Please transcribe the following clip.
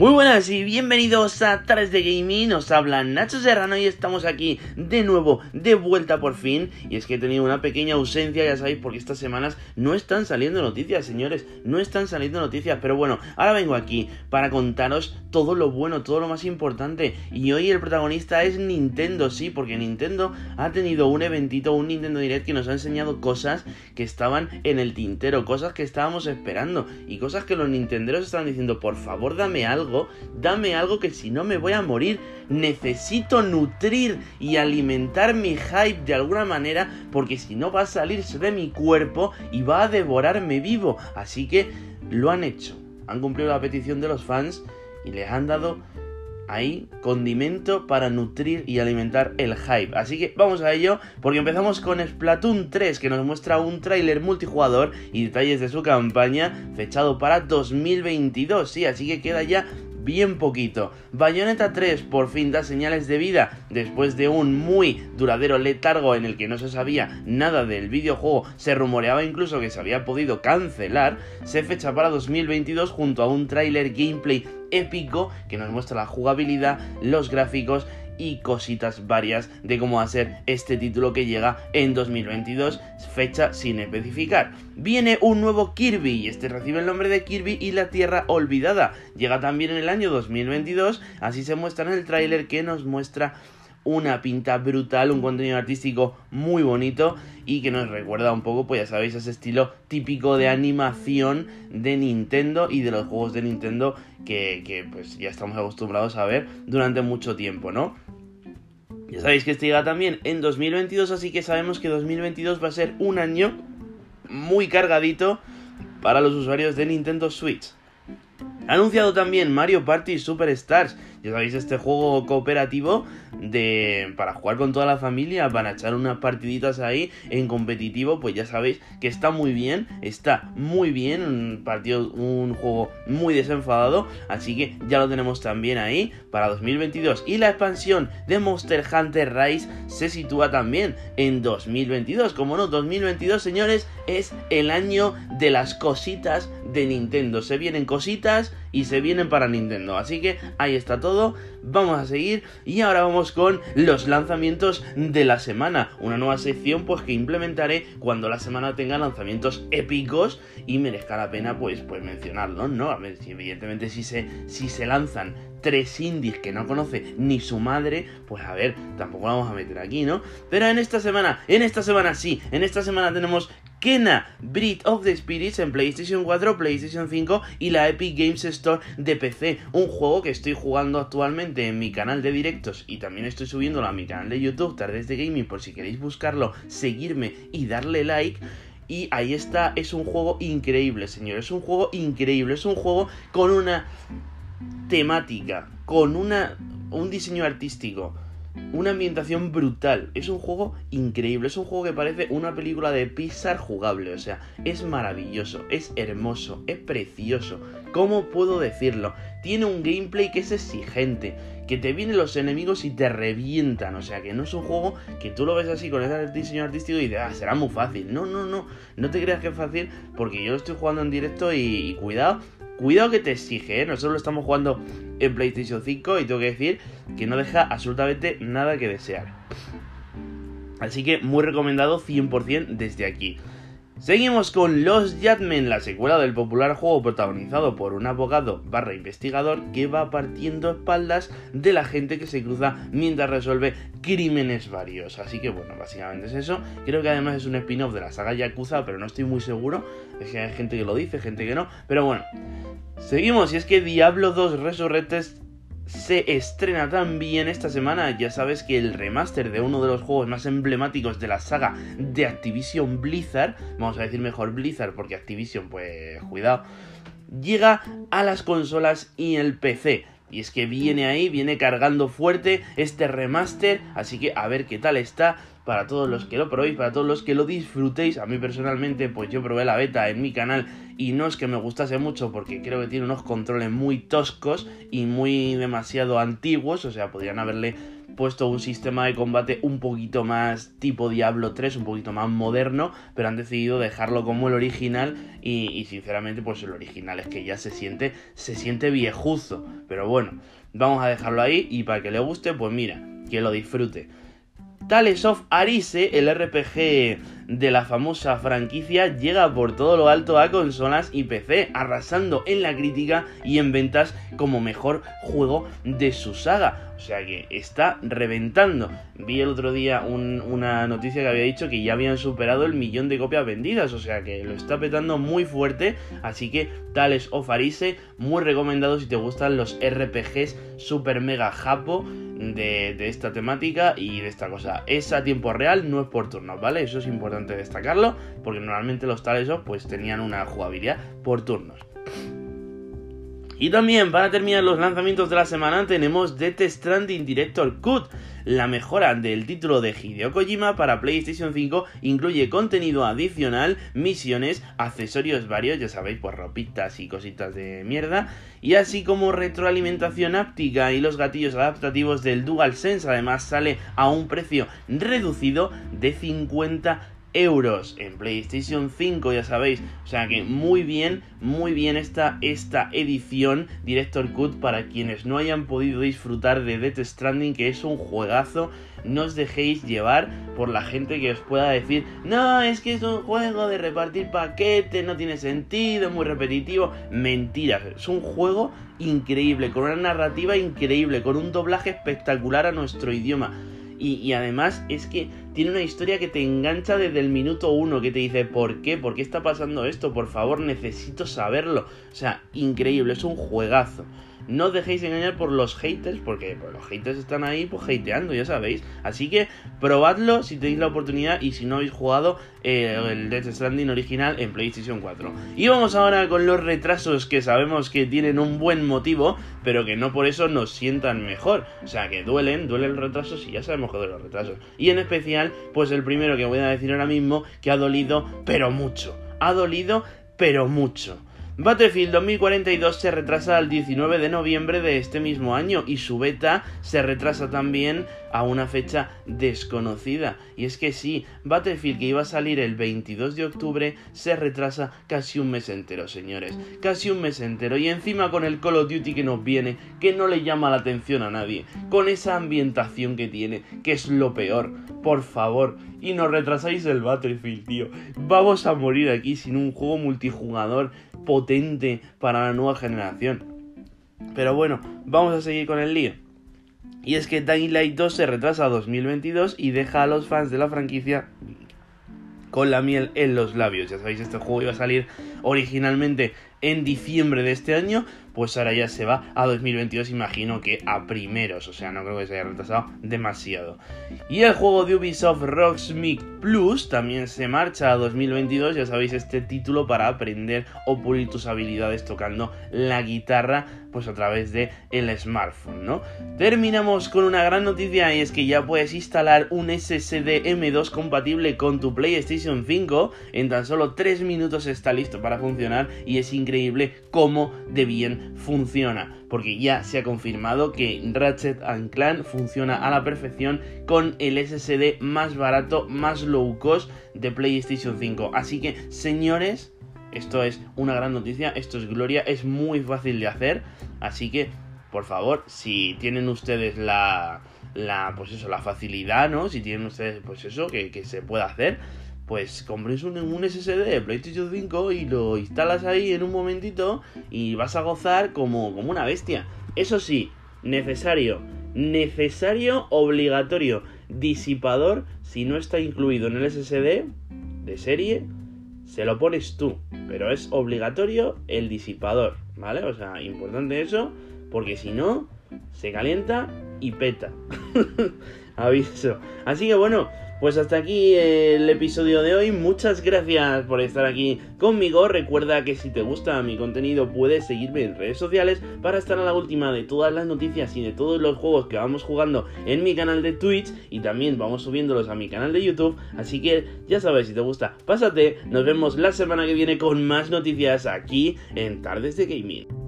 Muy buenas y bienvenidos a 3 de Gaming, os habla Nacho Serrano y estamos aquí de nuevo, de vuelta por fin. Y es que he tenido una pequeña ausencia, ya sabéis, porque estas semanas no están saliendo noticias, señores No están saliendo noticias, pero bueno, ahora vengo aquí para contaros todo lo bueno, todo lo más importante. Y hoy el protagonista es Nintendo, sí, porque Nintendo ha tenido un eventito, un Nintendo Direct que nos ha enseñado cosas que estaban en el tintero Cosas que estábamos esperando y cosas que los nintenderos estaban diciendo, por favor dame algo dame algo que si no me voy a morir. Necesito nutrir y alimentar mi hype de alguna manera porque si no va a salirse de mi cuerpo y va a devorarme vivo. Así que lo han hecho. Han cumplido la petición de los fans y les han dado ahí condimento para nutrir y alimentar el hype. Así que vamos a ello porque empezamos con Splatoon 3 que nos muestra un tráiler multijugador y detalles de su campaña fechado para 2022. Sí, así que queda ya bien poquito. Bayonetta 3 por fin da señales de vida después de un muy duradero letargo en el que no se sabía nada del videojuego, se rumoreaba incluso que se había podido cancelar, se fecha para 2022 junto a un tráiler gameplay épico que nos muestra la jugabilidad, los gráficos y cositas varias de cómo ser este título que llega en 2022, fecha sin especificar. Viene un nuevo Kirby y este recibe el nombre de Kirby y la Tierra Olvidada. Llega también en el año 2022, así se muestra en el tráiler que nos muestra una pinta brutal, un contenido artístico muy bonito y que nos recuerda un poco, pues ya sabéis, ese estilo típico de animación de Nintendo y de los juegos de Nintendo que, que pues ya estamos acostumbrados a ver durante mucho tiempo, ¿no? Ya sabéis que este llega también en 2022, así que sabemos que 2022 va a ser un año muy cargadito para los usuarios de Nintendo Switch. Ha anunciado también Mario Party Superstars. Ya sabéis, este juego cooperativo de para jugar con toda la familia, para echar unas partiditas ahí en competitivo, pues ya sabéis que está muy bien, está muy bien, un partido, un juego muy desenfadado, así que ya lo tenemos también ahí para 2022. Y la expansión de Monster Hunter Rise se sitúa también en 2022. Como no, 2022, señores, es el año de las cositas de Nintendo. Se vienen cositas y se vienen para Nintendo. Así que ahí está todo. Vamos a seguir y ahora vamos con los lanzamientos de la semana. Una nueva sección pues que implementaré cuando la semana tenga lanzamientos épicos y merezca la pena pues, pues mencionarlos, ¿no? A ver, si evidentemente si se, si se lanzan tres indies que no conoce ni su madre, pues a ver, tampoco la vamos a meter aquí, ¿no? Pero en esta semana, en esta semana sí, en esta semana tenemos Kena Breed of the Spirits en PlayStation 4, PlayStation 5 y la Epic Games Store de PC. Un juego que estoy jugando actualmente en mi canal de directos y también estoy subiéndolo a mi canal de YouTube, Tardes de Gaming, por si queréis buscarlo, seguirme y darle like. Y ahí está, es un juego increíble, señores. Es un juego increíble. Es un juego con una temática, con una, un diseño artístico una ambientación brutal. Es un juego increíble. Es un juego que parece una película de Pixar jugable. O sea, es maravilloso, es hermoso, es precioso. ¿Cómo puedo decirlo? Tiene un gameplay que es exigente. Que te vienen los enemigos y te revientan. O sea, que no es un juego que tú lo ves así con ese diseño artístico y dices, ah, será muy fácil. No, no, no. No te creas que es fácil porque yo lo estoy jugando en directo y, cuidado. Cuidado que te exige, ¿eh? Nosotros lo estamos jugando en PlayStation 5 y tengo que decir que no deja absolutamente nada que desear. Así que muy recomendado 100% desde aquí. Seguimos con Los Jadmen, la secuela del popular juego protagonizado por un abogado barra investigador que va partiendo espaldas de la gente que se cruza mientras resuelve crímenes varios. Así que bueno, básicamente es eso. Creo que además es un spin-off de la saga Yakuza, pero no estoy muy seguro. Es que hay gente que lo dice, gente que no. Pero bueno, seguimos. Y es que Diablo 2 Resurrected se estrena también esta semana. Ya sabes que el remaster de uno de los juegos más emblemáticos de la saga de Activision Blizzard, vamos a decir mejor Blizzard porque Activision, pues cuidado, llega a las consolas y el PC. Y es que viene ahí, viene cargando fuerte este remaster, así que a ver qué tal está para todos los que lo probéis, para todos los que lo disfrutéis. A mí personalmente, pues yo probé la beta en mi canal y no es que me gustase mucho porque creo que tiene unos controles muy toscos y muy demasiado antiguos, o sea, podrían haberle puesto un sistema de combate un poquito más tipo Diablo 3, un poquito más moderno, pero han decidido dejarlo como el original y, y sinceramente pues el original es que ya se siente, se siente viejuzo, pero bueno, vamos a dejarlo ahí y para que le guste pues mira, que lo disfrute. Tales of Arise, el RPG de la famosa franquicia, llega por todo lo alto a consolas y PC, arrasando en la crítica y en ventas como mejor juego de su saga. O sea que está reventando. Vi el otro día una noticia que había dicho que ya habían superado el millón de copias vendidas. O sea que lo está petando muy fuerte. Así que Tales of Arise, muy recomendado si te gustan los RPGs super mega japo de, esta temática y de esta cosa. Es a tiempo real, no es por turnos, ¿vale? Eso es importante destacarlo, porque normalmente los tales pues tenían una jugabilidad por turnos. Y también, para terminar los lanzamientos de la semana, tenemos Death Stranding Director Cut. La mejora del título de Hideo Kojima para PlayStation 5 incluye contenido adicional, misiones, accesorios varios, ya sabéis, pues ropitas y cositas de mierda, y así como retroalimentación áptica y los gatillos adaptativos del DualSense. Además, sale a un precio reducido de 50 euros en PlayStation 5, ya sabéis. O sea que muy bien, muy bien esta, esta edición Director Cut para quienes no hayan podido disfrutar de Death Stranding, que es un juegazo. No os dejéis llevar por la gente que os pueda decir, no, es que es un juego de repartir paquetes, no tiene sentido, es muy repetitivo. Mentiras, es un juego increíble, con una narrativa increíble, con un doblaje espectacular a nuestro idioma y, además es que tiene una historia que te engancha desde el minuto uno, que te dice, ¿por qué? ¿Por qué está pasando esto? Por favor, necesito saberlo. O sea, increíble, es un juegazo. No os dejéis engañar por los haters, porque pues, los haters están ahí pues hateando, ya sabéis. Así que probadlo si tenéis la oportunidad y si no habéis jugado eh, el Death Stranding original en PlayStation 4. Y vamos ahora con los retrasos que sabemos que tienen un buen motivo, pero que no por eso nos sientan mejor. O sea, que duelen, duelen los retrasos y ya sabemos que duelen los retrasos. Y en especial, pues el primero que voy a decir ahora mismo, que ha dolido, pero mucho. Ha dolido, pero mucho. Battlefield 2042 se retrasa al 19 de noviembre de este mismo año y su beta se retrasa también a una fecha desconocida. Y es que sí, Battlefield que iba a salir el 22 de octubre se retrasa casi un mes entero, señores. Casi un mes entero. Y encima con el Call of Duty que nos viene, que no le llama la atención a nadie. Con esa ambientación que tiene, que es lo peor. Por favor. Y nos retrasáis el Battlefield, tío. Vamos a morir aquí sin un juego multijugador potente para la nueva generación. Pero bueno, vamos a seguir con el lío. Y es que Dying Light 2 se retrasa a 2022 y deja a los fans de la franquicia con la miel en los labios. Ya sabéis, este juego iba a salir originalmente en diciembre de este año, pues ahora ya se va a 2022, imagino que a primeros, o sea, no creo que se haya retrasado demasiado. Y el juego de Ubisoft Rocksmith Plus también se marcha a 2022, ya sabéis, este título para aprender o pulir tus habilidades tocando la guitarra, pues a través de smartphone, ¿no? Terminamos con una gran noticia y es que ya puedes instalar un SSD M2 compatible con tu PlayStation 5, en tan solo 3 minutos está listo para funcionar y es increíble cómo de bien funciona, porque ya se ha confirmado que Ratchet Clan funciona a la perfección con el SSD más barato, más low cost de PlayStation 5. Así que, señores, esto es una gran noticia, esto es gloria, es muy fácil de hacer, así que, por favor, si tienen ustedes la, la pues eso, la facilidad, ¿no? Si tienen ustedes, pues eso, que se pueda hacer, pues compres un, SSD de PlayStation 5 y lo instalas ahí en un momentito y vas a gozar como, como una bestia. Eso sí, necesario, necesario, obligatorio, disipador, si no está incluido en el SSD de serie, se lo pones tú, pero es obligatorio el disipador, ¿vale? O sea, importante eso, porque si no, se calienta y peta. Aviso. Así que bueno, pues hasta aquí el episodio de hoy. Muchas gracias por estar aquí conmigo. Recuerda que si te gusta mi contenido puedes seguirme en redes sociales para estar a la última de todas las noticias y de todos los juegos que vamos jugando en mi canal de Twitch y también vamos subiéndolos a mi canal de YouTube. Así que ya sabes, si te gusta, pásate. Nos vemos la semana que viene con más noticias aquí en Tardes de Gaming.